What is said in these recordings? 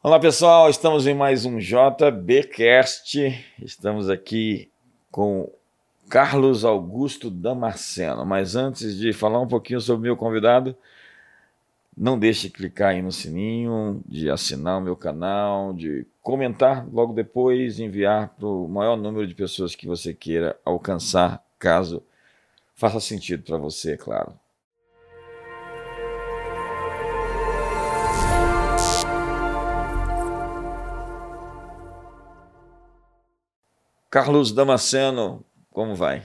Olá pessoal, estamos em mais um JBcast. Estamos aqui com Carlos Augusto Damasceno. Mas antes de falar um pouquinho sobre o meu convidado, não deixe de clicar aí no sininho, de assinar o meu canal, de comentar logo depois, enviar para o maior número de pessoas que você queira alcançar, caso faça sentido para você, é claro. Carlos Damasceno, como vai?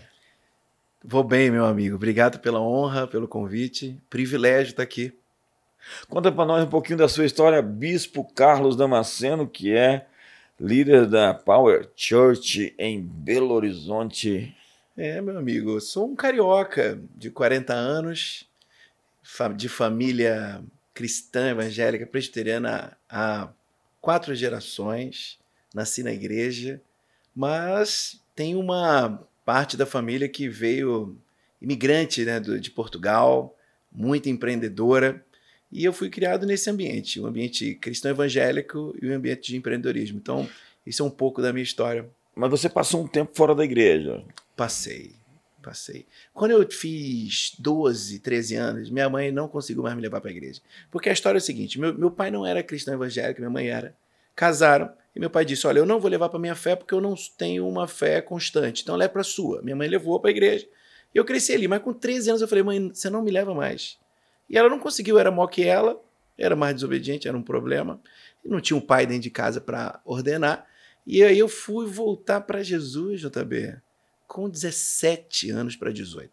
Vou bem, meu amigo. Obrigado pela honra, pelo convite. Privilégio estar aqui. Conta para nós um pouquinho da sua história, Bispo Carlos Damasceno, que é líder da Power Church em Belo Horizonte. É, meu amigo, sou um carioca de 40 anos, de família cristã evangélica presbiteriana há quatro gerações. Nasci na igreja mas tem uma parte da família que veio imigrante né, de Portugal, muito empreendedora, e eu fui criado nesse ambiente, um ambiente cristão evangélico e um ambiente de empreendedorismo. Então, isso é um pouco da minha história. Mas você passou um tempo fora da igreja? Passei, passei. Quando eu fiz 12, 13 anos, minha mãe não conseguiu mais me levar para a igreja. Porque a história é a seguinte: meu, meu pai não era cristão evangélico, minha mãe era. Casaram, e meu pai disse: Olha, eu não vou levar para minha fé porque eu não tenho uma fé constante. Então leva para a sua. Minha mãe levou para a igreja. E eu cresci ali, mas com 13 anos eu falei: Mãe, você não me leva mais. E ela não conseguiu, era maior que ela, era mais desobediente, era um problema. Não tinha um pai dentro de casa para ordenar. E aí eu fui voltar para Jesus, JB, com 17 anos para 18.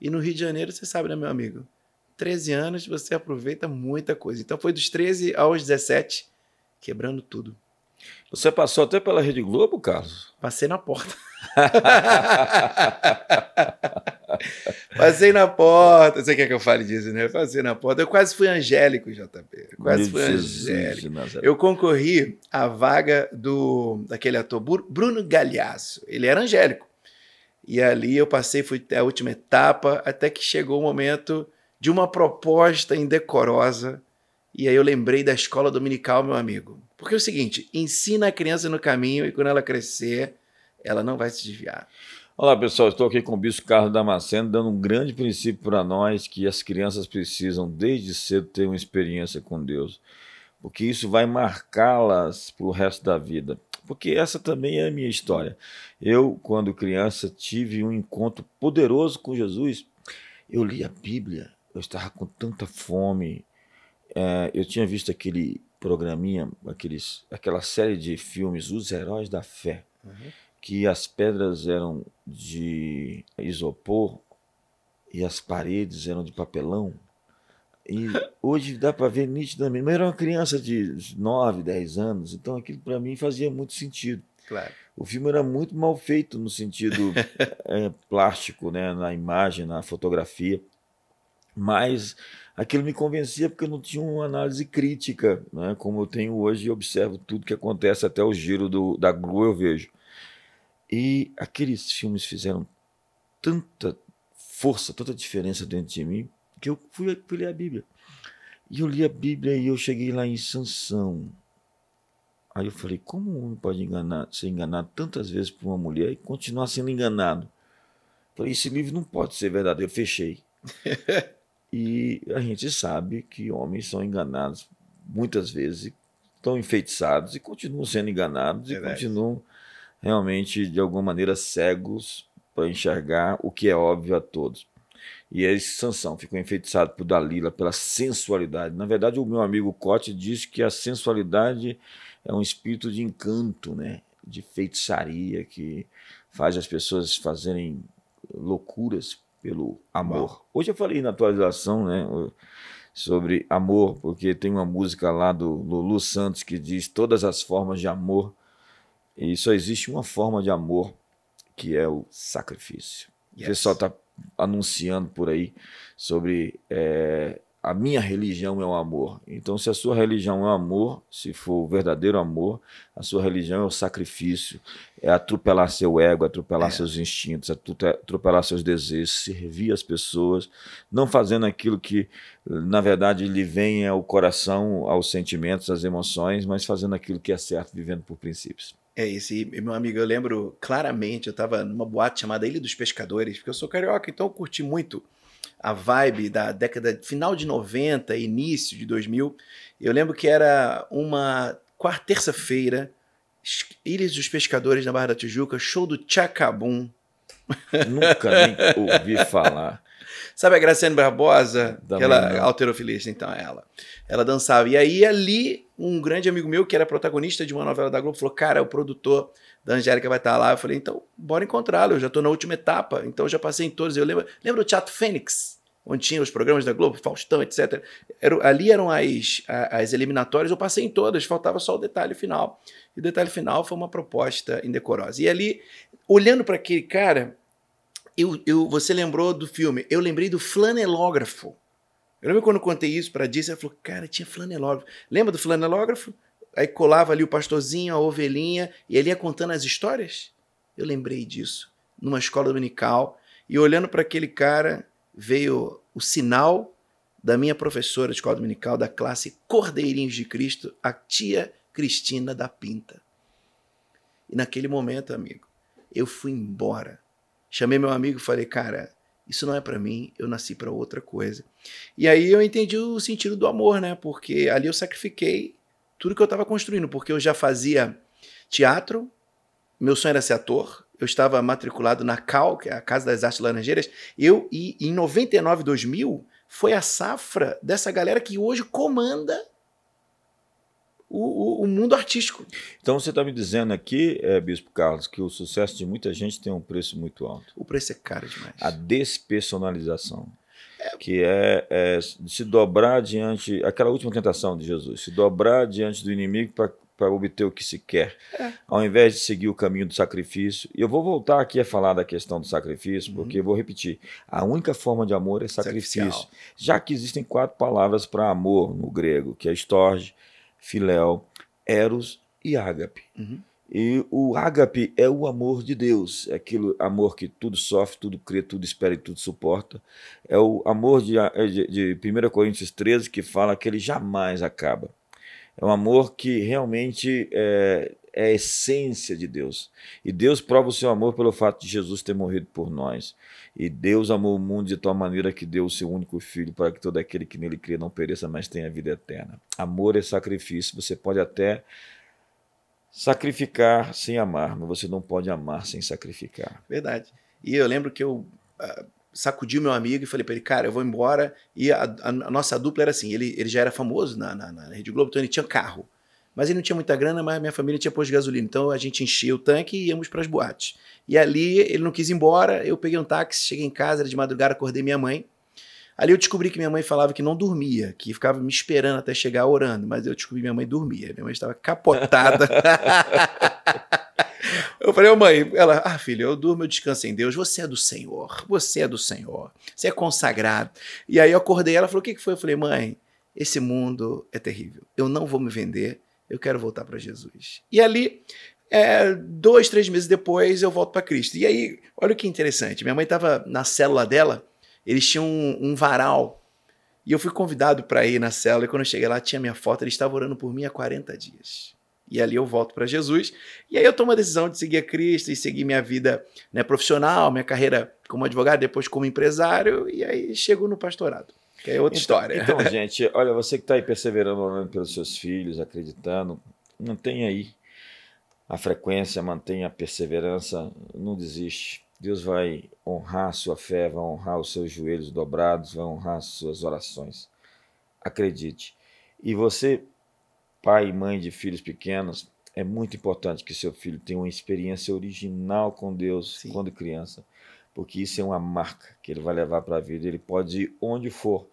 E no Rio de Janeiro, você sabe, né, meu amigo? 13 anos você aproveita muita coisa. Então foi dos 13 aos 17, quebrando tudo. Você passou até pela Rede Globo, Carlos? Passei na porta. Passei na porta. Você quer que eu fale disso, né? Passei na porta. Eu quase fui angélico, JP. Quase fui angélico. Eu concorri à vaga do daquele ator Bruno Galhaço. Ele era angélico. E ali eu passei, fui até a última etapa, até que chegou o momento de uma proposta indecorosa. E aí eu lembrei da escola dominical, meu amigo. Porque é o seguinte, ensina a criança no caminho e quando ela crescer, ela não vai se desviar. Olá pessoal, estou aqui com o Bispo Carlos Damasceno, dando um grande princípio para nós que as crianças precisam desde cedo ter uma experiência com Deus, porque isso vai marcá-las para o resto da vida. Porque essa também é a minha história. Eu, quando criança, tive um encontro poderoso com Jesus. Eu li a Bíblia, eu estava com tanta fome. É, eu tinha visto aquele programinha, aqueles, aquela série de filmes Os Heróis da Fé, uhum. que as pedras eram de isopor e as paredes eram de papelão. E hoje dá para ver nitidamente. Mas era uma criança de 9, 10 anos, então aquilo para mim fazia muito sentido. Claro. O filme era muito mal feito no sentido é, plástico, né, na imagem, na fotografia. Mas aquilo me convencia porque eu não tinha uma análise crítica, né? como eu tenho hoje e observo tudo que acontece, até o giro do, da grua eu vejo. E aqueles filmes fizeram tanta força, tanta diferença dentro de mim, que eu fui, fui ler a Bíblia. E eu li a Bíblia e eu cheguei lá em Sansão. Aí eu falei, como um homem pode enganar, ser enganado tantas vezes por uma mulher e continuar sendo enganado? Falei, esse livro não pode ser verdadeiro. Eu fechei. E a gente sabe que homens são enganados muitas vezes, estão enfeitiçados e continuam sendo enganados e continuam realmente, de alguma maneira, cegos para enxergar o que é óbvio a todos. E esse Sansão ficou enfeitiçado por Dalila pela sensualidade. Na verdade, o meu amigo Cote diz que a sensualidade é um espírito de encanto, né? de feitiçaria que faz as pessoas fazerem loucuras pelo amor. Hoje eu falei na atualização, né, sobre amor, porque tem uma música lá do Lulu Santos que diz todas as formas de amor, e só existe uma forma de amor, que é o sacrifício. Yes. O pessoal está anunciando por aí sobre é, a minha religião é o amor. Então, se a sua religião é o amor, se for o verdadeiro amor, a sua religião é o sacrifício, é atropelar seu ego, atropelar é. seus instintos, atropelar seus desejos, servir as pessoas, não fazendo aquilo que, na verdade, lhe vem ao coração, aos sentimentos, às emoções, mas fazendo aquilo que é certo, vivendo por princípios. É isso, e meu amigo, eu lembro claramente, eu estava numa boate chamada Ilha dos Pescadores, porque eu sou carioca, então eu curti muito a vibe da década final de 90, início de 2000. Eu lembro que era uma quarta terça-feira, Ilhas dos Pescadores na Barra da Tijuca, show do Chacabum. Nunca nem ouvi falar. Sabe a Graciane Barbosa? Aquela não. alterofilista, então, ela. Ela dançava. E aí, ali, um grande amigo meu, que era protagonista de uma novela da Globo, falou: Cara, o produtor da Angélica vai estar lá. Eu falei: Então, bora encontrá-lo. Eu já estou na última etapa, então eu já passei em todos. Eu lembro, lembro do Teatro Fênix, onde tinha os programas da Globo, Faustão, etc. Era, ali eram as, as eliminatórias, eu passei em todas, faltava só o detalhe final. E o detalhe final foi uma proposta indecorosa. E ali, olhando para aquele cara, eu, eu, você lembrou do filme, eu lembrei do flanelógrafo. Eu lembro quando eu contei isso para Disse, ela falou, cara, tinha flanelógrafo. Lembra do flanelógrafo? Aí colava ali o pastorzinho, a ovelhinha, e ele ia contando as histórias. Eu lembrei disso, numa escola dominical, e olhando para aquele cara, veio o sinal da minha professora de escola dominical da classe Cordeirinhos de Cristo, a tia Cristina da Pinta. E naquele momento, amigo, eu fui embora Chamei meu amigo e falei, cara, isso não é para mim, eu nasci para outra coisa. E aí eu entendi o sentido do amor, né? Porque ali eu sacrifiquei tudo que eu estava construindo, porque eu já fazia teatro, meu sonho era ser ator, eu estava matriculado na CAL, que é a Casa das Artes Laranjeiras, eu e em 99, 2000 foi a safra dessa galera que hoje comanda o, o, o mundo artístico. Então você está me dizendo aqui, é, Bispo Carlos, que o sucesso de muita gente tem um preço muito alto. O preço é caro demais. A despersonalização. Que é, é se dobrar diante. Aquela última tentação de Jesus, se dobrar diante do inimigo para obter o que se quer, é. ao invés de seguir o caminho do sacrifício. E eu vou voltar aqui a falar da questão do sacrifício, uhum. porque eu vou repetir: a única forma de amor é sacrifício. Já que existem quatro palavras para amor no grego, que é estorge, filéu, eros e ágape. Uhum. E o ágape é o amor de Deus, é aquele amor que tudo sofre, tudo crê, tudo espera e tudo suporta. É o amor de, de, de 1 Coríntios 13 que fala que ele jamais acaba. É um amor que realmente é, é a essência de Deus. E Deus prova o seu amor pelo fato de Jesus ter morrido por nós. E Deus amou o mundo de tal maneira que deu o seu único filho para que todo aquele que nele crê não pereça, mas tenha vida eterna. Amor é sacrifício. Você pode até sacrificar sem amar, mas você não pode amar sem sacrificar. Verdade. E eu lembro que eu uh, sacudi meu amigo e falei para ele, cara, eu vou embora. E a, a, a, nossa dupla era assim: ele, ele já era famoso na, na, na Rede Globo, então ele tinha carro. Mas ele não tinha muita grana, mas minha família tinha posto de gasolina. Então a gente enchia o tanque e íamos para as boates. E ali ele não quis ir embora, eu peguei um táxi, cheguei em casa, era de madrugada, acordei minha mãe. Ali eu descobri que minha mãe falava que não dormia, que ficava me esperando até chegar orando, mas eu descobri que minha mãe dormia. Minha mãe estava capotada. eu falei, ô mãe, ela, ah, filho, eu durmo, eu descanso em Deus. Você é do Senhor, você é do Senhor, você é consagrado. E aí eu acordei, ela falou, o que, que foi? Eu falei, mãe, esse mundo é terrível. Eu não vou me vender, eu quero voltar para Jesus. E ali, é, dois, três meses depois, eu volto para Cristo. E aí, olha que interessante. Minha mãe estava na célula dela, eles tinham um, um varal. E eu fui convidado para ir na célula. E quando eu cheguei lá, tinha minha foto. Ele estava orando por mim há 40 dias. E ali eu volto para Jesus. E aí eu tomo a decisão de seguir a Cristo e seguir minha vida né, profissional, minha carreira como advogado, depois como empresário. E aí chego no pastorado. Que é outra então, história. Então, gente, olha, você que está aí perseverando, orando pelos seus filhos, acreditando, mantenha aí a frequência, mantenha a perseverança, não desiste. Deus vai honrar a sua fé, vai honrar os seus joelhos dobrados, vai honrar as suas orações. Acredite. E você, pai e mãe de filhos pequenos, é muito importante que seu filho tenha uma experiência original com Deus Sim. quando criança porque isso é uma marca que ele vai levar para a vida. Ele pode ir onde for,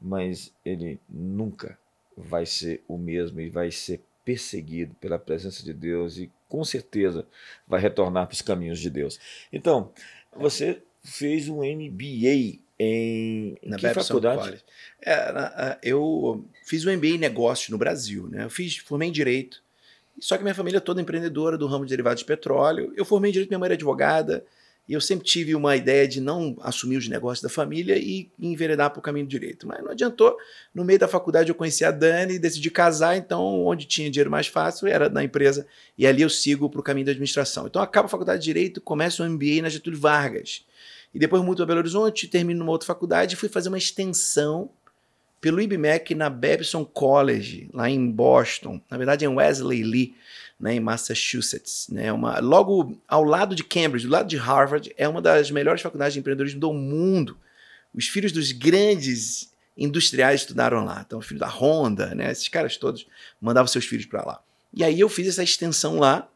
mas ele nunca vai ser o mesmo e vai ser perseguido pela presença de Deus e com certeza vai retornar para os caminhos de Deus. Então, você fez um MBA Em, na que Babson faculdade? É, eu fiz o MBA em negócios no Brasil, né? Eu fiz, formei em direito. Só que minha família é toda empreendedora do ramo de derivados de petróleo. Eu formei em direito, minha mãe era advogada. E eu sempre tive uma ideia de não assumir os negócios da família e enveredar para o caminho direito. Mas não adiantou. No meio da faculdade eu conheci a Dani, decidi casar, então onde tinha dinheiro mais fácil era na empresa. E ali eu sigo para o caminho da administração. Então eu acabo a faculdade de Direito, começo o MBA na Getúlio Vargas. E depois mudo a Belo Horizonte, termino numa outra faculdade e fui fazer uma extensão pelo IBMEC na Babson College, lá em Boston. Na verdade, em Wesley Lee, né, em Massachusetts. Né, uma, logo ao lado de Cambridge, do lado de Harvard, é uma das melhores faculdades de empreendedorismo do mundo. Os filhos dos grandes industriais estudaram lá. Então, os filhos da Honda, né, esses caras todos mandavam seus filhos para lá. E aí eu fiz essa extensão lá,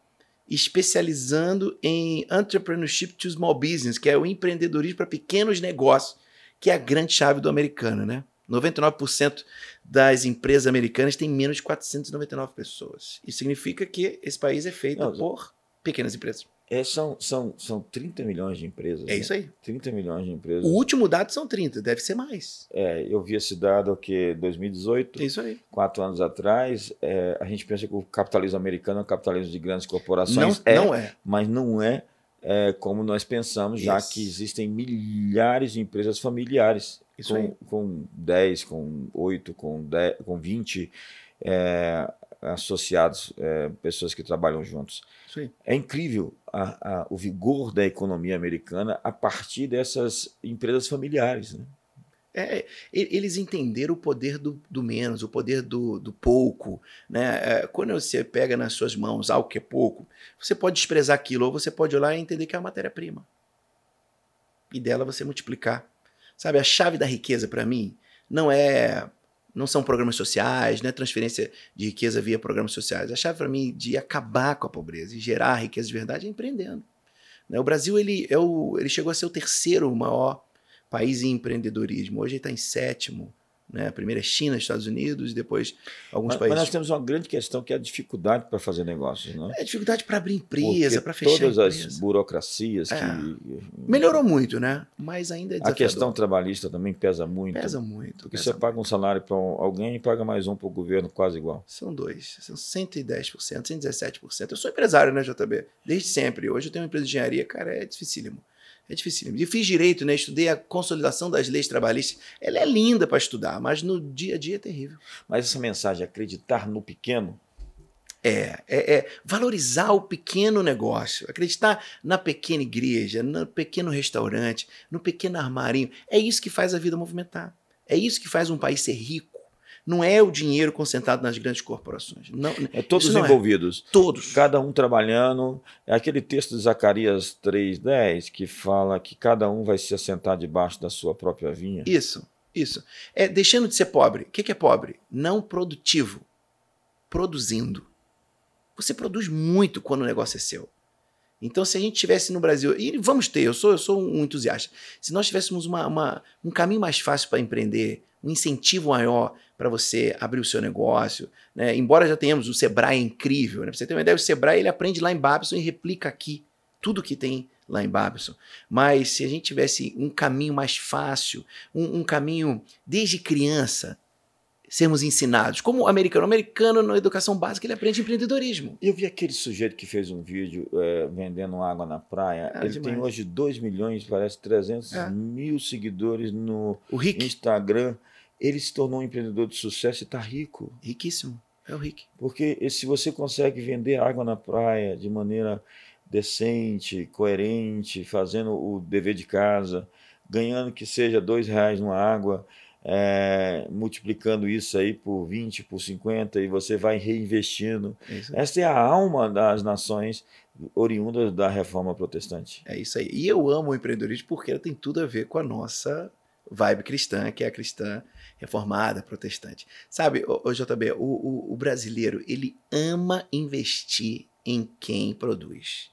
especializando em Entrepreneurship to Small Business, que é o empreendedorismo para pequenos negócios, que é a grande chave do americano, né? 99% das empresas americanas têm menos de 499 pessoas. Isso significa que esse país é feito Não, por pequenas empresas. É, são, são, são 30 milhões de empresas. É né? isso aí. 30 milhões de empresas. O último dado são 30, deve ser mais. É, eu vi esse dado que 2018, É isso aí. quatro anos atrás, é, a gente pensa que o capitalismo americano é um capitalismo de grandes Não, corporações. é, não é. mas não é, é, como nós pensamos, já Isso. que existem milhares de empresas familiares, Isso aí. com, com 10, com 8, com, 10, com 20 é, associados, é, pessoas que trabalham juntos. É incrível a- a- o vigor da economia americana a partir dessas empresas familiares. Né? É, eles entenderam o poder do, do menos, o poder do, do pouco. Né? É, quando você pega nas suas mãos algo que é pouco, você pode desprezar aquilo, ou você pode olhar e entender que é uma matéria-prima. E dela você multiplicar. Sabe, a chave da riqueza para mim não é. Não são programas sociais, não é transferência de riqueza via programas sociais. A chave para mim de acabar com a pobreza e gerar riqueza de verdade é empreendendo. Né? O Brasil ele, é o, ele chegou a ser o terceiro maior país em empreendedorismo. Hoje ele está em sétimo. Né? A primeira é China, Estados Unidos, e depois alguns Mas, mas países. nós temos uma grande questão que é a dificuldade para fazer negócios. Né? É dificuldade para abrir empresa, para fechar todas empresa. as burocracias É. que. Melhorou muito, né? Mas ainda é A desafiador. questão trabalhista também pesa muito. pesa muito. Porque pesa você muito. paga um salário para alguém e paga mais um para o governo, quase igual. São dois, são 110%, 117%. Eu sou empresário, né, JB? Desde sempre. Hoje eu tenho uma empresa de engenharia, cara, é dificílimo. É dificílimo. E fiz direito, né? Estudei a consolidação das leis trabalhistas. Ela é linda para estudar, mas no dia a dia é terrível. Mas essa mensagem, acreditar no pequeno, É, é, é valorizar o pequeno negócio, acreditar na pequena igreja, no pequeno restaurante, no pequeno armarinho. É isso que faz a vida movimentar. É isso que faz um país ser rico. Não é o dinheiro concentrado nas grandes corporações. Não, é todos é. envolvidos. todos. Cada um trabalhando. É aquele texto de Zacarias 3,10 que fala que cada um vai se assentar debaixo da sua própria vinha. Isso, isso. É deixando de ser pobre. O que que é pobre? Não produtivo. Produzindo. Você produz muito quando o negócio é seu. Então, se a gente tivesse no Brasil, e vamos ter, eu sou, eu sou um entusiasta, se nós tivéssemos uma, uma- um caminho mais fácil para empreender, um incentivo maior para você abrir o seu negócio, né? embora já tenhamos o Sebrae é incrível, né? Pra você ter uma ideia, o Sebrae ele aprende lá em Babson e replica aqui tudo que tem lá em Babson. Mas se a gente tivesse um caminho mais fácil, um, um caminho desde criança, sermos ensinados, como o americano, o americano na educação básica ele aprende empreendedorismo. Eu vi aquele sujeito que fez um vídeo é, vendendo água na praia. Ah, Ele demais. tem hoje 2 milhões, parece 300 É. mil seguidores no Instagram. Ele se tornou um empreendedor de sucesso e está rico. riquíssimo, é o Rick. Porque se você consegue vender água na praia de maneira decente, coerente, fazendo o dever de casa, ganhando que seja dois reais numa água, é, multiplicando isso aí por 20, por 50, e você vai reinvestindo. Isso. Essa é a alma das nações oriundas da reforma protestante. É isso aí. E eu amo o empreendedorismo porque ela tem tudo a ver com a nossa vibe cristã, que é a cristã reformada, protestante. Sabe, ô, ô, JB, o, o, o brasileiro, ele ama investir em quem produz.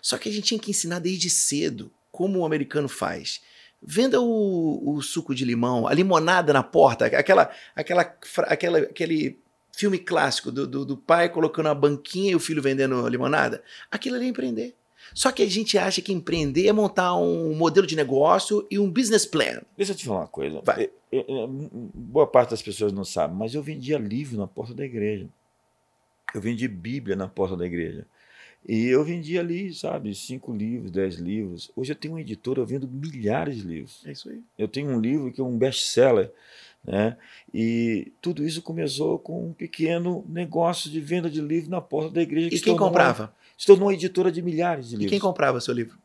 Só que a gente tinha que ensinar desde cedo como o americano faz. Venda o, o suco de limão, a limonada na porta, aquela, aquela, aquela, aquele filme clássico do, do, do pai colocando a banquinha e o filho vendendo limonada. Aquilo ali é empreender. Só que a gente acha que empreender é montar um modelo de negócio e um business plan. Deixa eu te falar uma coisa. Vai. É, é, é, boa parte das pessoas não sabe, mas eu vendia livro na porta da igreja. Eu vendi Bíblia na porta da igreja. E eu vendia ali, sabe, cinco livros, dez livros. Hoje eu tenho uma editora, eu vendo milhares de livros. É isso aí. Eu tenho um livro que é um best-seller, né? E tudo isso começou com um pequeno negócio de venda de livro na porta da igreja. E se quem comprava? Se tornou editora de milhares de E livros. quem comprava seu livro?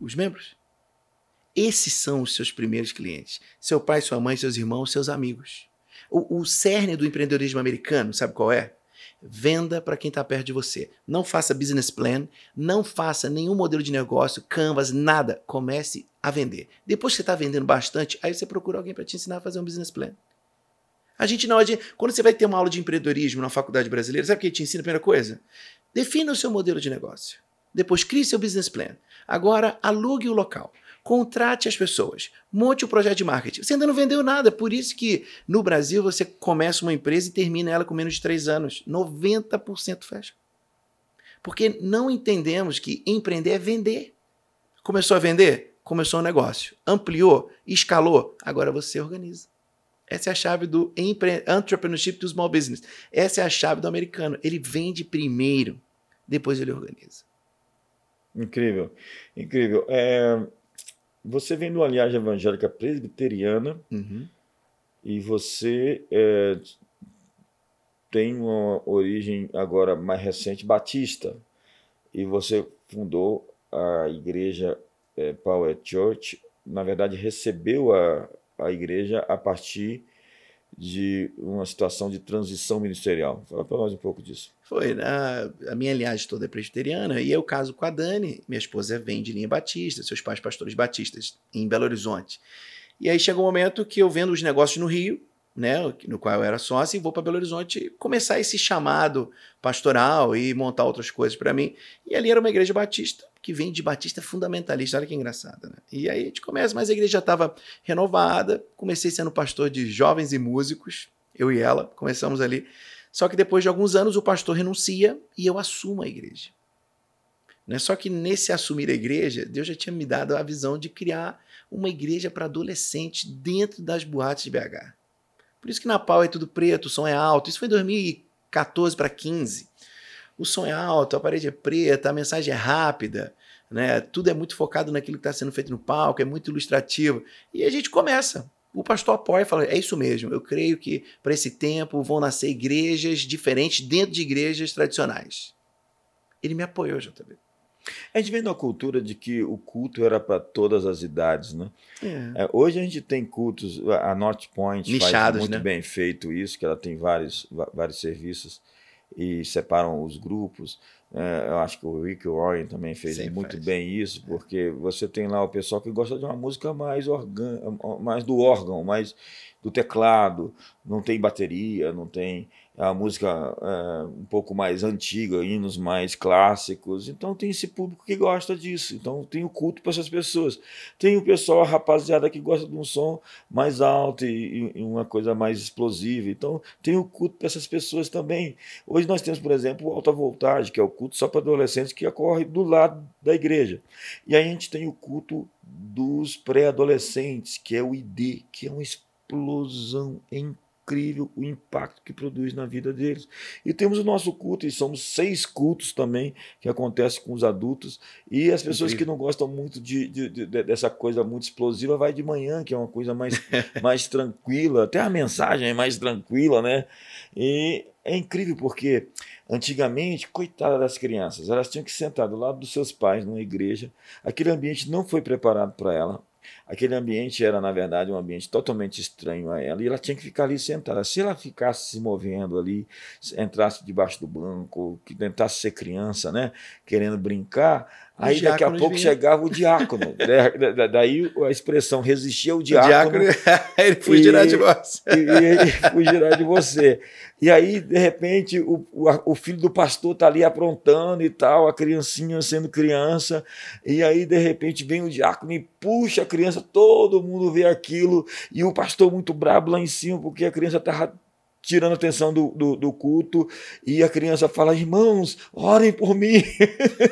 Os membros. Esses são os seus primeiros clientes. Seu pai, sua mãe, seus irmãos, seus amigos. O, o cerne do empreendedorismo americano, sabe qual é? Venda para quem está perto de você. Não faça business plan, não faça nenhum modelo de negócio, canvas, nada. Comece a vender. Depois que você está vendendo bastante, aí você procura alguém para te ensinar a fazer um business plan. A gente não adianta. Quando você vai ter uma aula de empreendedorismo na faculdade brasileira, sabe o que te ensina a primeira coisa? Defina o seu modelo de negócio. Depois crie seu business plan. Agora alugue o local. Contrate as pessoas. Monte o projeto de marketing. Você ainda não vendeu nada. Por isso que no Brasil você começa uma empresa e termina ela com menos de três anos. 90% fecha. Porque não entendemos que empreender é vender. Começou a vender? Começou um negócio. Ampliou? Escalou? Agora você organiza. Essa é a chave do entrepreneurship do small business. Essa é a chave do americano. Ele vende primeiro, depois ele organiza. Incrível, incrível. É, você vem de uma linhagem evangélica presbiteriana e você é, tem uma origem agora mais recente batista e você fundou a igreja é, Power Church. Na verdade, recebeu a, a igreja a partir de uma situação de transição ministerial. Fala para nós um pouco disso. Foi, a, a minha linhagem toda é presbiteriana e eu caso com a Dani. Minha esposa vem de linha batista, seus pais pastores batistas, em Belo Horizonte. E aí chegou um momento que eu vendo os negócios no Rio, né, no qual eu era sócio, e vou para Belo Horizonte começar esse chamado pastoral e montar outras coisas para mim. E ali era uma igreja batista, que vem de batista fundamentalista, olha que engraçado, né? E aí a gente começa, mas a igreja já estava renovada, comecei sendo pastor de jovens e músicos, eu e ela, começamos ali. Só que depois de alguns anos o pastor renuncia e eu assumo a igreja. Né? Só que nesse assumir a igreja, Deus já tinha me dado a visão de criar uma igreja para adolescentes dentro das boates de BH. Por isso que na pau é tudo preto, o som é alto. Isso foi em 2014 para 15. O som é alto, a parede é preta, a mensagem é rápida, né? Tudo é muito focado naquilo que está sendo feito no palco, é muito ilustrativo. E a gente começa. O pastor apoia e fala: é isso mesmo, eu creio que para esse tempo vão nascer igrejas diferentes dentro de igrejas tradicionais. Ele me apoiou, JB. A gente vem de uma cultura de que o culto era para todas as idades, né? É. É, hoje a gente tem cultos, a North Point faz Nichados, muito né? bem feito isso, que ela tem vários, vários serviços e separam os grupos. É, eu acho que o Rick Warren também fez Sempre muito faz. bem isso, porque você tem lá o pessoal que gosta de uma música mais, organ, mais do órgão, mais do teclado, não tem bateria, não tem a música é, um pouco mais antiga, hinos mais clássicos. Então tem esse público que gosta disso. Então tem o culto para essas pessoas. Tem o pessoal, a rapaziada que gosta de um som mais alto e, e uma coisa mais explosiva. Então tem o culto para essas pessoas também. Hoje nós temos, por exemplo, o alta voltagem, que é o culto só para adolescentes que ocorre do lado da igreja. E aí a gente tem o culto dos pré-adolescentes, que é o ID, que é uma explosão é incrível o impacto que produz na vida deles. E temos o nosso culto, e somos seis cultos também que acontece com os adultos. E as pessoas Incrível. que não gostam muito de, de- de- dessa coisa muito explosiva, vai de manhã, que é uma coisa mais, mais tranquila. Até a mensagem é mais tranquila, né? E é incrível porque antigamente, coitada das crianças, elas tinham que sentar do lado dos seus pais numa igreja. Aquele ambiente não foi preparado para ela. Aquele ambiente era, na verdade, um ambiente totalmente estranho a ela, e ela tinha que ficar ali sentada. Se ela ficasse se movendo ali, se entrasse debaixo do banco, que tentasse ser criança, né, querendo brincar, aí daqui a pouco vinham. chegava o diácono. Da- da- da- Daí a expressão resistia ao O diácono, diácono, ele fugirá E- de você. e, e ele fugirá de você. E aí, de repente, o, o, o filho do pastor está ali aprontando e tal, a criancinha sendo criança, e aí, de repente, vem o diácono e puxa a criança, todo mundo vê aquilo, e o pastor muito brabo lá em cima, porque a criança estava tirando a atenção do, do, do, culto, e a criança fala: irmãos, orem por mim.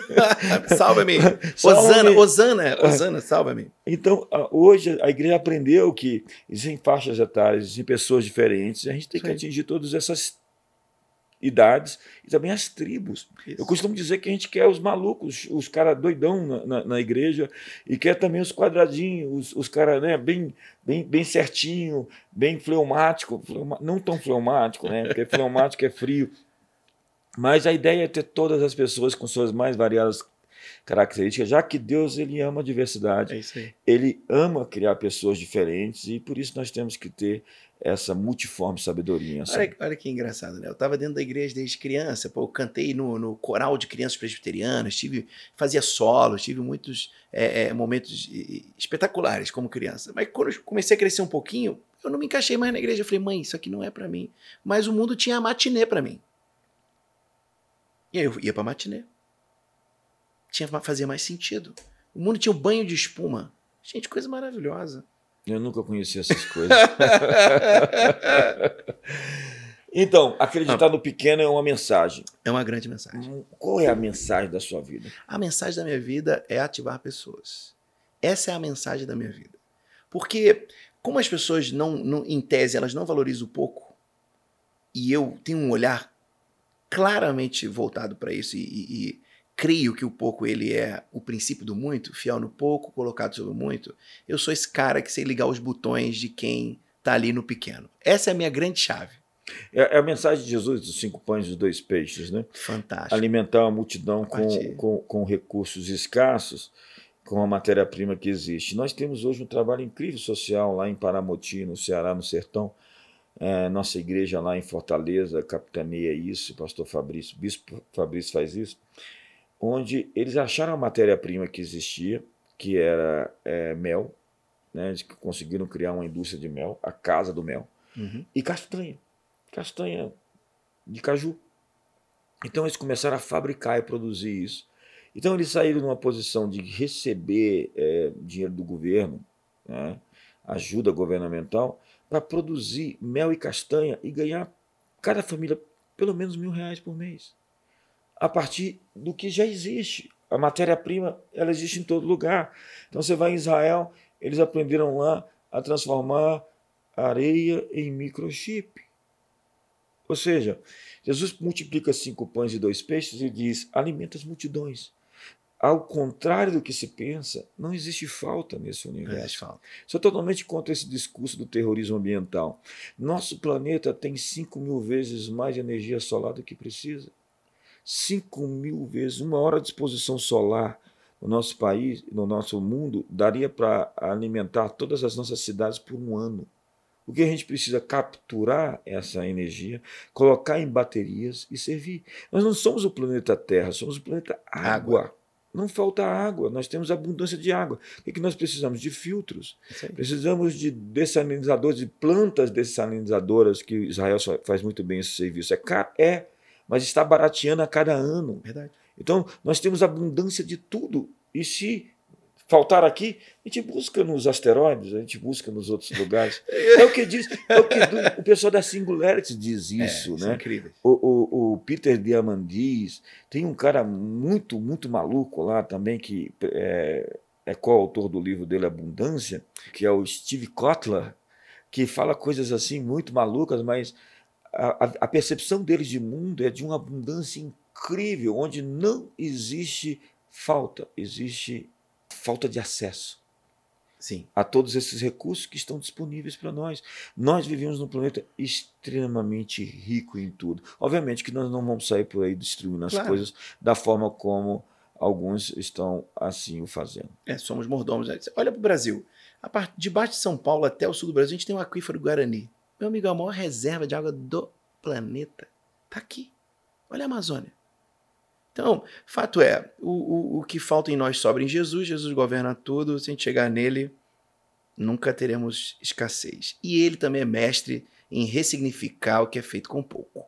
salva-me. Osana, Osana, Osana, salva-me. Então, hoje a igreja aprendeu que existem faixas etárias, existem pessoas diferentes, e a gente tem Sim. que atingir todas essas idades e também as tribos. Isso. Eu costumo dizer que a gente quer os malucos, os caras doidão na, na, na, igreja, e quer também os quadradinhos, os, os caras né, bem, bem, bem certinho, bem fleumático, fleuma, não tão fleumático, né, porque fleumático é frio. Mas a ideia é ter todas as pessoas com suas mais variadas características, já que Deus ele ama a diversidade, é ele ama criar pessoas diferentes e por isso nós temos que ter essa multiforme sabedoria. Olha, olha, que engraçado, né? Eu estava dentro da igreja desde criança, pô, eu cantei no, no coral de crianças presbiterianas, tive, fazia solos, tive muitos é, é, momentos espetaculares como criança. Mas quando eu comecei a crescer um pouquinho, eu não me encaixei mais na igreja. Eu falei, mãe, isso aqui não é para mim. Mas o mundo tinha a matinê para mim. E aí eu ia para matinê. Tinha, fazia mais sentido. O mundo tinha um banho de espuma. Gente, coisa maravilhosa. Eu nunca conheci essas coisas. então, acreditar ah. no pequeno é uma mensagem. É uma grande mensagem. Hum, qual é a mensagem da sua vida? A mensagem da minha vida é ativar pessoas. Essa é a mensagem da minha vida. Porque, como as pessoas não, não em tese, elas não valorizam o pouco, e eu tenho um olhar claramente voltado para isso e, e, creio que o pouco ele é o princípio do muito, fiel no pouco, colocado sobre o muito, eu sou esse cara que sei ligar os botões de quem está ali no pequeno. Essa é a minha grande chave. É, é a mensagem de Jesus dos cinco pães e dos dois peixes, né? Fantástico. Alimentar uma multidão com, com, com recursos escassos, com a matéria-prima que existe. Nós temos hoje um trabalho incrível social lá em Paramoti, no Ceará, no Sertão. É, nossa igreja lá em Fortaleza capitaneia isso, pastor Fabrício, bispo Fabrício faz isso onde eles acharam a matéria-prima que existia, que era é, mel, né? Eles conseguiram criar uma indústria de mel, a casa do mel, uhum. e castanha, castanha de caju. Então eles começaram a fabricar e produzir isso. Então eles saíram numa posição de receber é, dinheiro do governo, né? ajuda governamental, para produzir mel e castanha e ganhar cada família pelo menos mil reais por mês a partir do que já existe. A matéria-prima ela existe em todo lugar. Então você vai em Israel, eles aprenderam lá a transformar areia em microchip. Ou seja, Jesus multiplica cinco pães e dois peixes e diz: alimenta as multidões. Ao contrário do que se pensa, não existe falta nesse universo. falta. Sou totalmente contra esse discurso do terrorismo ambiental. Nosso planeta tem 5 mil vezes mais energia solar do que precisa. 5 mil vezes, uma hora de exposição solar no nosso país, no nosso mundo, daria para alimentar todas as nossas cidades por um ano. O que a gente precisa capturar essa energia, colocar em baterias e servir. Nós não somos o planeta Terra, somos o planeta água. água. Não falta água, nós temos abundância de água. O que, nós precisamos? De filtros. Precisamos de dessalinizadores, de plantas dessalinizadoras, que Israel faz muito bem esse serviço. É, é mas está barateando a cada ano. Verdade. Então, nós temos abundância de tudo. E se faltar aqui, a gente busca nos asteroides, a gente busca nos outros lugares. É o que diz, é o que o pessoal da Singularity diz é, isso, é, né? Incrível. O, o, o, Peter Diamandis, tem um cara muito, muito maluco lá também que é, é coautor do livro dele Abundância, que é o Steve Kotler, que fala coisas assim muito malucas, mas a, a percepção deles de mundo é de uma abundância incrível, onde não existe falta, existe falta de acesso. Sim. A todos esses recursos que estão disponíveis para nós. Nós vivemos num planeta extremamente rico em tudo. Obviamente que nós não vamos sair por aí destruindo as claro. coisas da forma como alguns estão assim o fazendo. É, somos mordomos. Olha para o Brasil. A parte, debaixo de São Paulo até o sul do Brasil, a gente tem um aquífero Guarani. Meu amigo, a maior reserva de água do planeta está aqui. Olha a Amazônia. Então, fato é, o, o, o que falta em nós sobra em Jesus, Jesus governa tudo, se a gente chegar nele, nunca teremos escassez. E ele também é mestre em ressignificar o que é feito com pouco.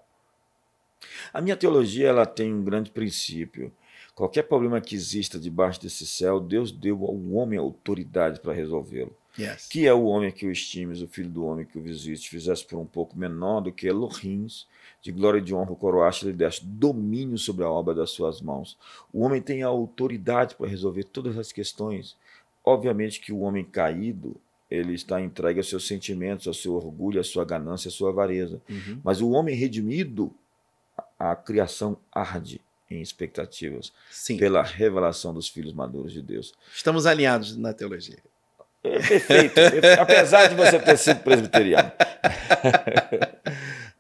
A minha teologia ela tem um grande princípio. Qualquer problema que exista debaixo desse céu, Deus deu ao homem autoridade para resolvê-lo. Yes. Que é o homem que o estimes, o filho do homem que o visite, fizesse por um pouco menor do que Elohim, de glória e de honra o coroaste, lhe deste domínio sobre a obra das suas mãos. O homem tem a autoridade para resolver todas as questões. Obviamente que o homem caído, ele está entregue aos seus sentimentos, ao seu orgulho, à sua ganância, à sua avareza. Uhum. Mas o homem redimido, a a criação arde em expectativas Sim. pela revelação dos filhos maduros de Deus. Estamos alinhados na teologia. É perfeito, perfe- apesar de você ter sido presbiteriano.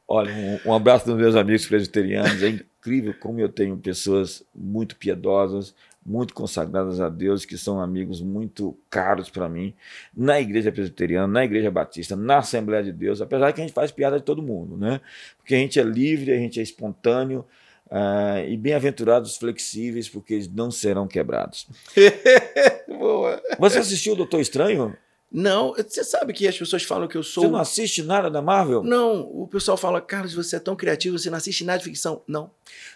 Olha, um, um abraço dos meus amigos presbiterianos. É incrível como eu tenho pessoas muito piedosas, muito consagradas a Deus, que são amigos muito caros para mim, na igreja presbiteriana, na igreja batista, na Assembleia de Deus, apesar que a gente faz piada de todo mundo, né? Porque a gente é livre, a gente é espontâneo, ah, e bem-aventurados os flexíveis, porque eles não serão quebrados. Boa. Você assistiu o Doutor Estranho? Não, você sabe que as pessoas falam que eu sou. Você não assiste nada da Marvel? Não, o pessoal fala, Carlos, você é tão criativo, você não assiste nada de ficção. Não.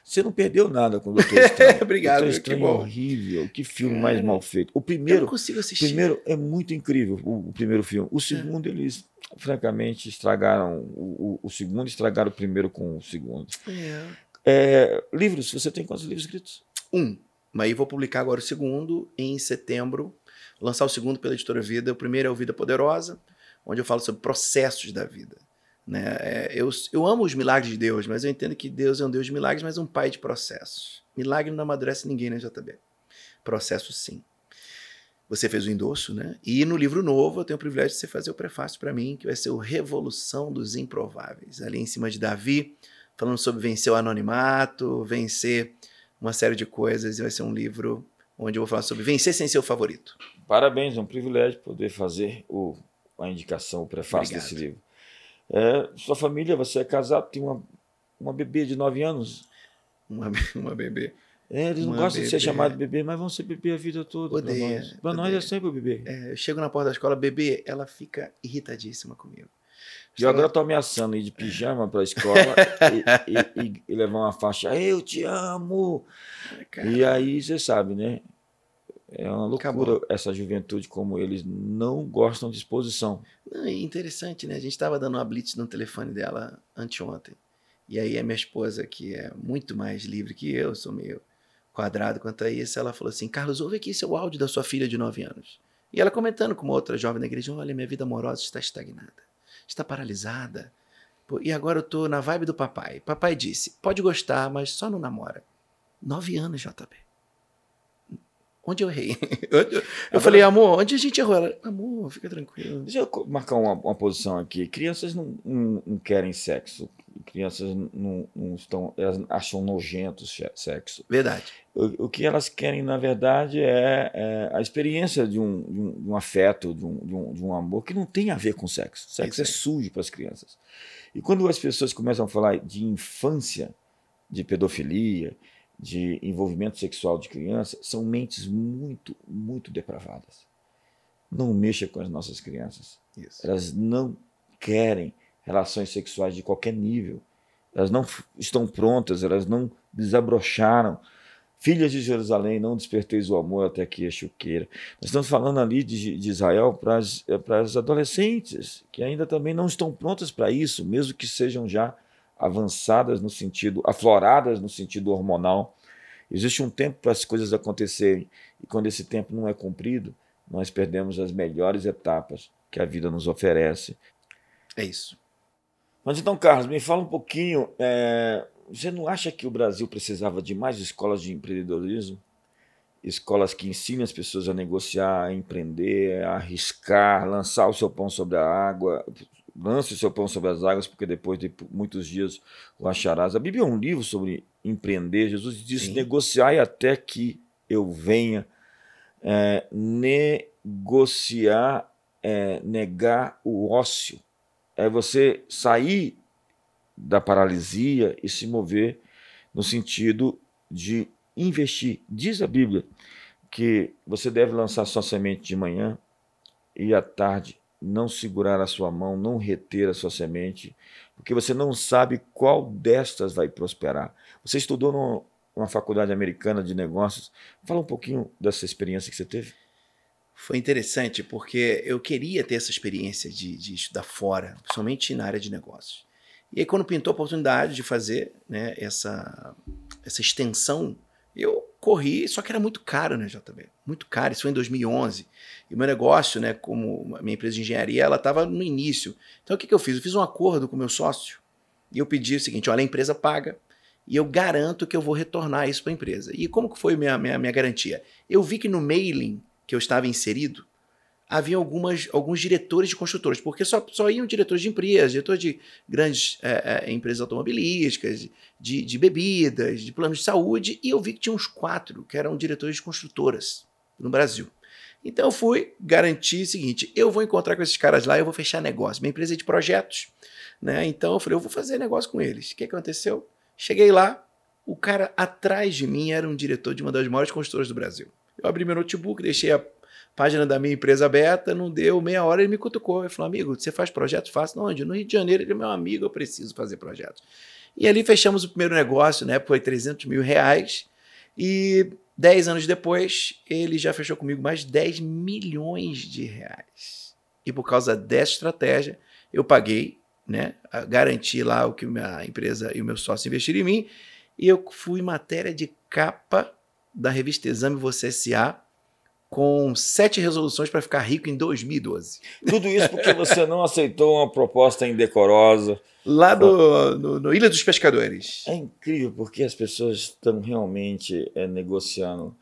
Você não perdeu nada com o Doutor Estranho. Obrigado, Doutor que Estranho bom. é horrível. Que filme Cara, mais mal feito. O eu primeiro, não consigo o assistir. primeiro é muito incrível, o, o primeiro filme. O segundo, eles, francamente, estragaram o, o, o segundo, estragaram o primeiro com o segundo. É. É, livros, você tem quantos livros escritos? Um. Mas aí vou publicar agora o segundo em setembro. Lançar o segundo pela editora Vida. O primeiro é o Vida Poderosa, onde eu falo sobre processos da vida. Né? É, eu, eu amo os milagres de Deus, mas eu entendo que Deus é um Deus de milagres, mas um pai de processos. Milagre não amadurece ninguém na JB. Processo sim. Você fez o endosso, né? E no livro novo eu tenho o privilégio de você fazer o prefácio para mim, que vai ser o Revolução dos Improváveis. Ali em cima de Davi, falando sobre vencer o anonimato, vencer uma série de coisas, e vai ser um livro onde eu vou falar sobre vencer sem ser o favorito. Parabéns, é um privilégio poder fazer o, a indicação, o prefácio Obrigado. desse livro. É, sua família, você é casado, tem uma, uma bebê de 9 anos. Uma, uma bebê. É, eles não Uma gostam de ser bebê. chamados bebê, mas vão ser bebê a vida toda. Para nós, Pra nós é sempre o bebê. É, eu chego na porta da escola, bebê, ela fica irritadíssima comigo. E eu agora estou ameaçando ir de pijama para a escola e, e- e- e levar uma faixa. Eu te amo! E aí você sabe, né? É uma loucura Acabou. essa juventude, como eles não gostam de exposição. Não, é interessante, né? A gente estava dando uma blitz no telefone dela anteontem. E aí a minha esposa, que é muito mais livre que eu, sou meio quadrado quanto a isso, ela falou assim, Carlos, ouve aqui seu áudio da sua filha de 9 anos. E ela comentando com uma outra jovem da igreja, olha, minha vida amorosa está estagnada, está paralisada. Pô, E agora eu tô na vibe do papai. Papai disse, pode gostar, mas só não namora. Nove anos, JB. Onde eu errei? Eu- eu falei, amor, onde a gente errou? Ela, amor, fica tranquilo. Deixa eu marcar uma, uma posição aqui. Crianças não, não, não querem sexo. Crianças não, não estão. Elas acham nojento se- sexo. Verdade. O, o que elas querem, na verdade, é, é a experiência de um, de um, de um afeto, de um, de, um, de um amor, que não tem a ver com sexo. Sexo é aí. sujo para as crianças. E quando as pessoas começam a falar de infância, de pedofilia, de envolvimento sexual de criança, são mentes muito, muito depravadas. Não mexa com as nossas crianças. Isso. Elas não querem relações sexuais de qualquer nível. Elas não estão prontas, elas não desabrocharam. Filhas de Jerusalém, não desperteis o amor até que este o queira. Nós estamos falando ali de, de Israel para as, eh, para as adolescentes, que ainda também não estão prontas para isso, mesmo que sejam já avançadas no sentido, afloradas no sentido hormonal. Existe um tempo para as coisas acontecerem, e quando esse tempo não é cumprido, nós perdemos as melhores etapas que a vida nos oferece. É isso. Mas então, Carlos, me fala um pouquinho. é, você não acha que o Brasil precisava de mais escolas de empreendedorismo? Escolas que ensinem as pessoas a negociar, a empreender, a arriscar, lançar o seu pão sobre a água. Lance o seu pão sobre as águas, porque depois de muitos dias o acharás. A Bíblia é um livro sobre empreender. Jesus disse: Sim. negociai até que eu venha. É, negociar é negar o ócio é você sair da paralisia e se mover no sentido de investir. Diz a Bíblia que você deve lançar sua semente de manhã e à tarde não segurar a sua mão, não reter a sua semente, porque você não sabe qual destas vai prosperar. Você estudou numa faculdade americana de negócios. Fala um pouquinho dessa experiência que você teve. Foi interessante porque eu queria ter essa experiência de, de estudar fora, principalmente na área de negócios. E aí, quando pintou a oportunidade de fazer né, essa, essa extensão, eu corri, só que era muito caro, né, JB? Muito caro. Isso foi em 2011. E o meu negócio, né, como minha empresa de engenharia, ela estava no início. Então, o que, que eu fiz? Eu fiz um acordo com o meu sócio e eu pedi o seguinte: olha, a empresa paga e eu garanto que eu vou retornar isso para a empresa. E como que foi minha, minha, minha garantia? Eu vi que no mailing que eu estava inserido, havia algumas, alguns diretores de construtores, porque só, só iam diretores de empresas, diretores de grandes é, é, empresas automobilísticas, de, de bebidas, de planos de saúde, e eu vi que tinha uns quatro que eram diretores de construtoras no Brasil. Então eu fui garantir o seguinte: eu vou encontrar com esses caras lá, eu vou fechar negócio. Minha empresa é de projetos, né? Então eu falei, eu vou fazer negócio com eles. O que aconteceu? Cheguei lá, o cara atrás de mim era um diretor de uma das maiores construtoras do Brasil. Eu abri meu notebook, deixei a página da minha empresa aberta, não deu meia hora, ele me cutucou. Ele falou, amigo, você faz projetos? Faço. Não, onde? No Rio de Janeiro. Ele é meu amigo, eu preciso fazer projetos. E ali fechamos o primeiro negócio, né? Foi 300 mil reais. E 10 anos depois, ele já fechou comigo mais 10 milhões de reais. E por causa dessa estratégia, eu paguei, né? Garanti lá o que minha empresa e o meu sócio investiram em mim. E eu fui matéria de capa da revista Exame Você S.A., com sete resoluções para ficar rico em 2012. Tudo isso porque você não aceitou uma proposta indecorosa. Lá no, no, no Ilha dos Pescadores. É incrível porque as pessoas estão realmente é, negociando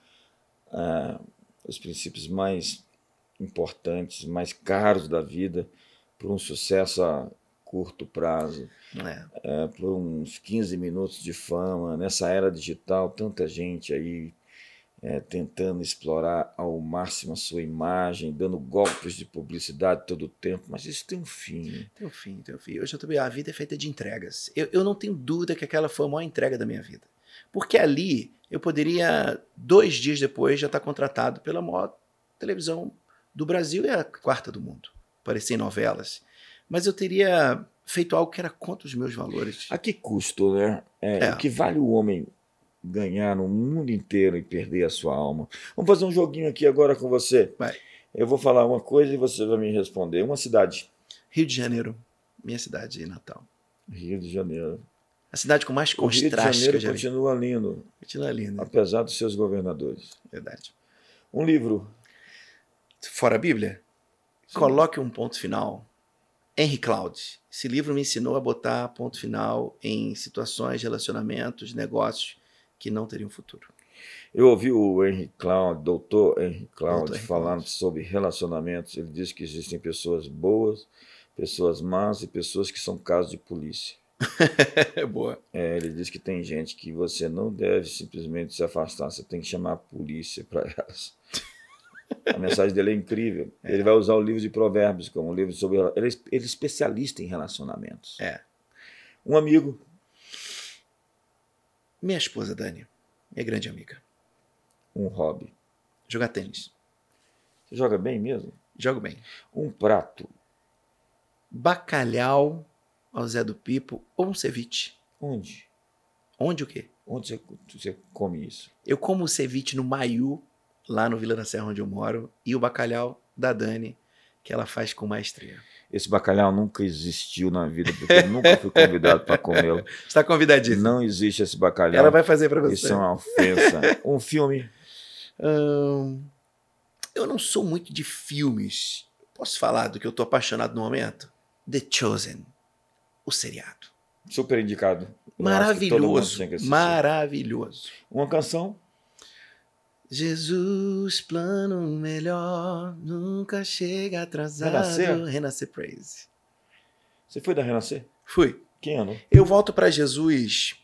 é, os princípios mais importantes, mais caros da vida por um sucesso a curto prazo, é. É, por uns 15 minutos de fama. Nessa era digital, tanta gente aí é, tentando explorar ao máximo a sua imagem, dando golpes de publicidade todo o tempo, mas isso tem um fim. Né? Tem um fim, tem um fim. Hoje eu também, a vida é feita de entregas. Eu, eu não tenho dúvida que aquela foi a maior entrega da minha vida. Porque ali eu poderia, dois dias depois, já estar contratado pela maior televisão do Brasil e a quarta do mundo. Aparecer em novelas. Mas eu teria feito algo que era contra os meus valores. A que custo, né? É, é. O que vale o homem ganhar no mundo inteiro e perder a sua alma. Vamos fazer um joguinho aqui agora com você. Vai. Eu vou falar uma coisa e você vai me responder. Uma cidade. Rio de Janeiro. Minha cidade natal. Rio de Janeiro. A cidade com mais contraste. Rio de Janeiro continua lindo. Continua lindo. Apesar dos seus governadores. Verdade. Um livro. Fora a Bíblia? Sim. Coloque um ponto final. Henry Cloud. Esse livro me ensinou a botar ponto final em situações, relacionamentos, negócios que não teriam futuro. Eu ouvi o Henry Cloud, doutor Henry Cloud, doutor falando Henry. sobre relacionamentos. Ele diz que existem pessoas boas, pessoas más e pessoas que são casos de polícia. Boa. É, ele diz que tem gente que você não deve simplesmente se afastar, você tem que chamar a polícia para elas. A mensagem dele é incrível. É. Ele vai usar o livro de Provérbios como um livro sobre. Ele é, ele é especialista em relacionamentos. É. Um amigo minha esposa, Dani, minha grande amiga. Um hobby. Jogar tênis. Você joga bem mesmo? Jogo bem. Um prato. Bacalhau ao Zé do Pipo ou um ceviche. Onde? Onde o quê? Onde você, você come isso? Eu como o ceviche no Maiú, lá no Vila da Serra onde eu moro, e o bacalhau da Dani, que ela faz com maestria. Esse bacalhau nunca existiu na vida, porque eu nunca fui convidado para comê-lo. Está convidadíssimo. Não existe esse bacalhau. Ela vai fazer para você. Isso é uma ofensa. um filme. Hum, eu não sou muito de filmes. Posso falar do que eu estou apaixonado no momento? The Chosen. O seriado. Super indicado. Maravilhoso. Maravilhoso. Uma canção? Jesus, plano melhor, nunca chega atrasado. Renascer? Renascer Praise. Você foi da Renascer? Fui. Que ano? Eu volto para Jesus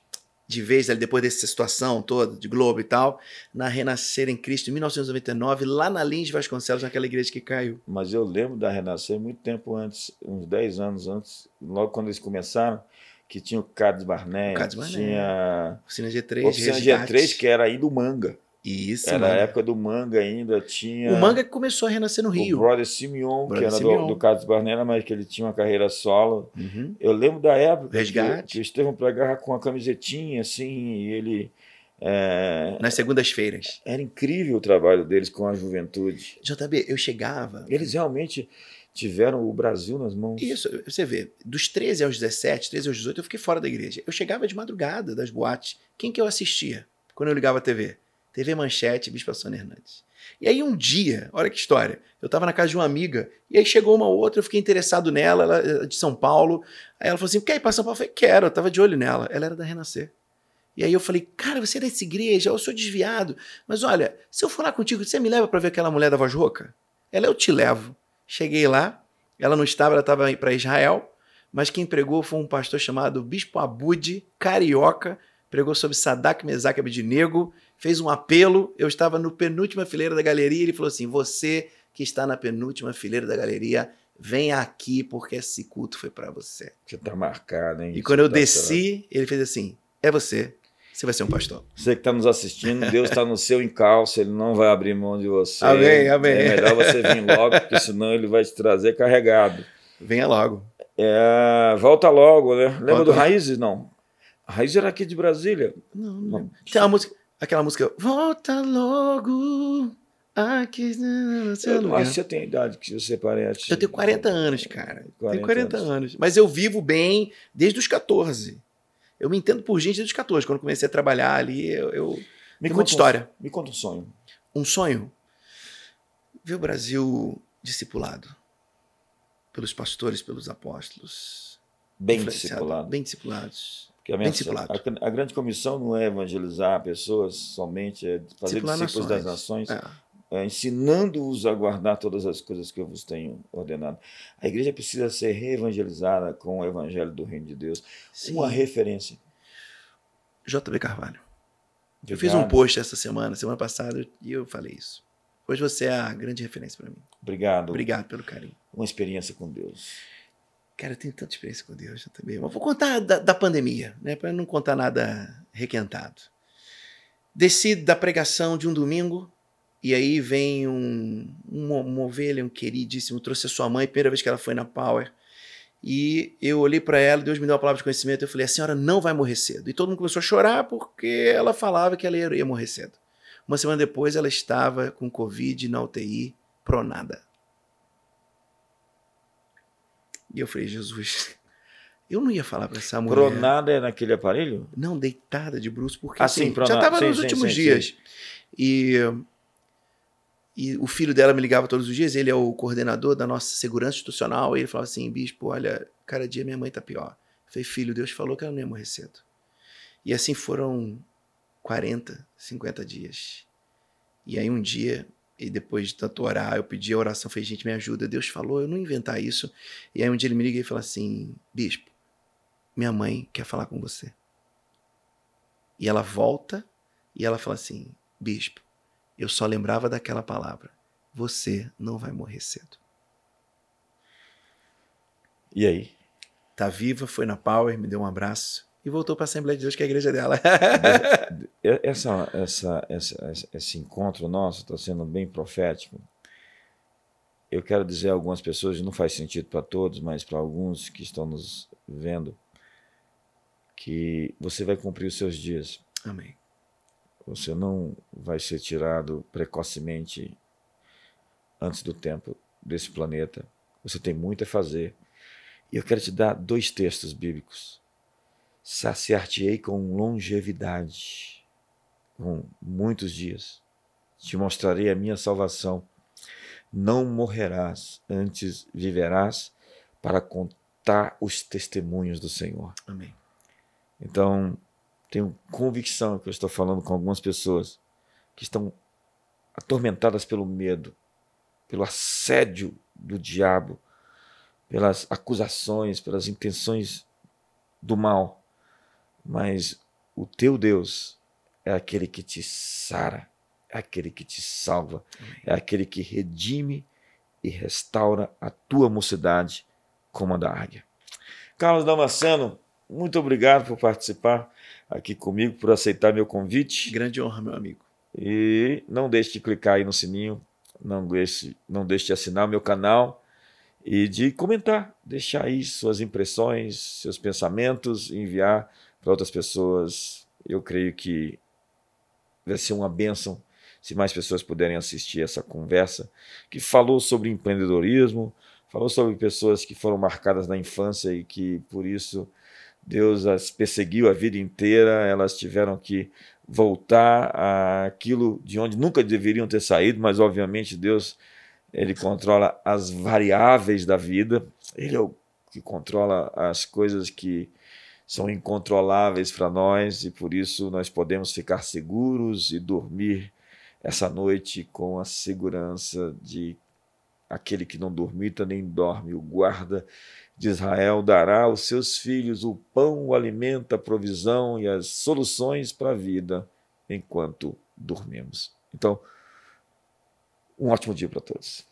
de vez, depois dessa situação toda, de Globo e tal, na Renascer em Cristo, em 1999, lá na Lins Vasconcelos, naquela igreja que caiu. Mas eu lembro da Renascer muito tempo antes, uns 10 anos antes, logo quando eles começaram, que tinha o Carlos Barnett, o Carlos Barnett. tinha... Oficina G3, Oficina G3, que era aí do Manga. Isso, Era manga. a época do manga ainda, tinha... O manga que começou a renascer no Rio. O Brother Simeon, Brother que era Simeon. do, do Carlos Barnera, mas que ele tinha uma carreira solo. Uhum. Eu lembro da época Resgate. que, que o Estevão pregava com uma camisetinha, assim, e ele É, nas segundas-feiras. Era incrível o trabalho deles com a juventude. JB, eu chegava. Eles realmente tiveram o Brasil nas mãos. Isso, você vê, dos 13 aos 17, 13 aos 18, eu fiquei fora da igreja. Eu chegava de madrugada das boates. Quem que eu assistia quando eu ligava a TV? TV Manchete, Bispa Sônia Hernandes. E aí um dia, olha que história, eu estava na casa de uma amiga, e aí chegou uma outra, eu fiquei interessado nela, ela é de São Paulo. Aí ela falou assim: quer ir para São Paulo? Eu falei, quero, eu estava de olho nela. Ela era da Renascer. E aí eu falei, cara, você é dessa igreja, eu sou desviado. Mas olha, se eu for lá contigo, você me leva para ver aquela mulher da voz rouca? Ela, eu te levo. Cheguei lá, ela não estava, ela estava para Israel, mas quem pregou foi um pastor chamado Bispo Abude, carioca, pregou sobre Sadak, Mesaque Abednego, fez um apelo, eu estava no penúltima fileira da galeria, ele falou assim, você que está na penúltima fileira da galeria, vem aqui porque esse culto foi para você. Você está marcado, hein? E quando eu tá desci, ele fez assim, é você. Você vai ser um pastor. Você que está nos assistindo, Deus está no seu encalço, Ele não vai abrir mão de você. Amém, amém. É melhor você vir logo, porque senão Ele vai te trazer carregado. Venha logo. É, volta logo, né? Lembra Volta. do Raízes? Não. A Raízes era aqui de Brasília. Não, não. Não. Tem uma música, aquela música, volta logo aqui no seu Eu lugar. acho que você tem idade que você parece. Eu tenho 40 anos, cara. 40 tenho 40 anos. anos. Mas eu vivo bem desde os 14. Eu me entendo por gente desde os 14. Quando comecei a trabalhar ali, eu, eu... Me conta muita um- história. me conta um sonho. Um sonho. Ver o Brasil discipulado. Pelos pastores, pelos apóstolos. Bem discipulado. Bem discipulados. Porque a, minha- a- a grande comissão não é evangelizar pessoas somente, é fazer Discipular discípulos das nações, É. é, ensinando-os a guardar todas as coisas que eu vos tenho ordenado. A igreja precisa ser reevangelizada com o evangelho do reino de Deus. Sim. Uma referência. JB Carvalho. Eu fiz um Obrigado. post essa semana, semana passada, e eu falei isso. Hoje você é a grande referência para mim. Obrigado. Obrigado pelo carinho. Uma experiência com Deus. Cara, eu tenho tanta experiência com Deus também. Mas vou contar da, da pandemia, né? Para não contar nada requentado. Desci da pregação de um domingo, e aí vem um, uma, uma ovelha, um queridíssimo, trouxe a sua mãe, primeira vez que ela foi na Power. E eu olhei para ela, Deus me deu uma palavra de conhecimento, eu falei: a senhora não vai morrer cedo. E todo mundo começou a chorar porque ela falava que ela ia morrer cedo. Uma semana depois, ela estava com Covid na UTI, pronada. E eu falei: Jesus, eu não ia falar para essa mulher. Pronada é naquele aparelho? Não, deitada de bruxo, porque Ah, assim, sim, já estava nos sim, últimos sim, dias. E, e o filho dela me ligava todos os dias, ele é o coordenador da nossa segurança institucional, e ele falava assim, bispo, olha, cada dia minha mãe tá pior. Eu falei, filho, Deus falou que ela não ia morrer cedo. E assim foram 40, 50 dias. E aí um dia, e depois de tanto orar, eu pedi a oração, falei, gente, me ajuda, Deus falou, eu não inventar isso. E aí um dia ele me liga e fala assim, bispo, minha mãe quer falar com você. E ela volta e ela fala assim: Bispo, eu só lembrava daquela palavra. Você não vai morrer cedo. E aí? Tá viva, foi na Power, me deu um abraço e voltou para a Assembleia de Deus, que é a igreja dela. E- Essa, essa, essa, essa- esse encontro nosso está sendo bem profético. Eu quero dizer a algumas pessoas, não faz sentido para todos, mas para alguns que estão nos vendo, que você vai cumprir os seus dias. Amém. Você não vai ser tirado precocemente antes do tempo desse planeta. Você tem muito a fazer. E eu quero te dar dois textos bíblicos. Saciar-te-ei com longevidade, com muitos dias. Te mostrarei a minha salvação. Não morrerás, antes viverás para contar os testemunhos do Senhor. Amém. Então, tenho convicção que eu estou falando com algumas pessoas que estão atormentadas pelo medo, pelo assédio do diabo, pelas acusações, pelas intenções do mal. Mas o teu Deus é aquele que te sara, é aquele que te salva, é aquele que redime e restaura a tua mocidade como a da águia. Carlos Damasceno, muito obrigado por participar aqui comigo, por aceitar meu convite. Grande honra, meu amigo. E não deixe de clicar aí no sininho, não deixe, não deixe de assinar o meu canal e de comentar, deixar aí suas impressões, seus pensamentos, enviar para outras pessoas. Eu creio que vai ser uma bênção se mais pessoas puderem assistir essa conversa, que falou sobre empreendedorismo, falou sobre pessoas que foram marcadas na infância e que por isso Deus as perseguiu a vida inteira, elas tiveram que voltar àquilo de onde nunca deveriam ter saído, mas obviamente Deus ele controla as variáveis da vida, ele é o que controla as coisas que são incontroláveis para nós e por isso nós podemos ficar seguros e dormir essa noite com a segurança de aquele que não dormita nem dorme, o guarda de Israel dará aos seus filhos o pão, o alimento, a provisão e as soluções para a vida enquanto dormimos. Então, um ótimo dia para todos.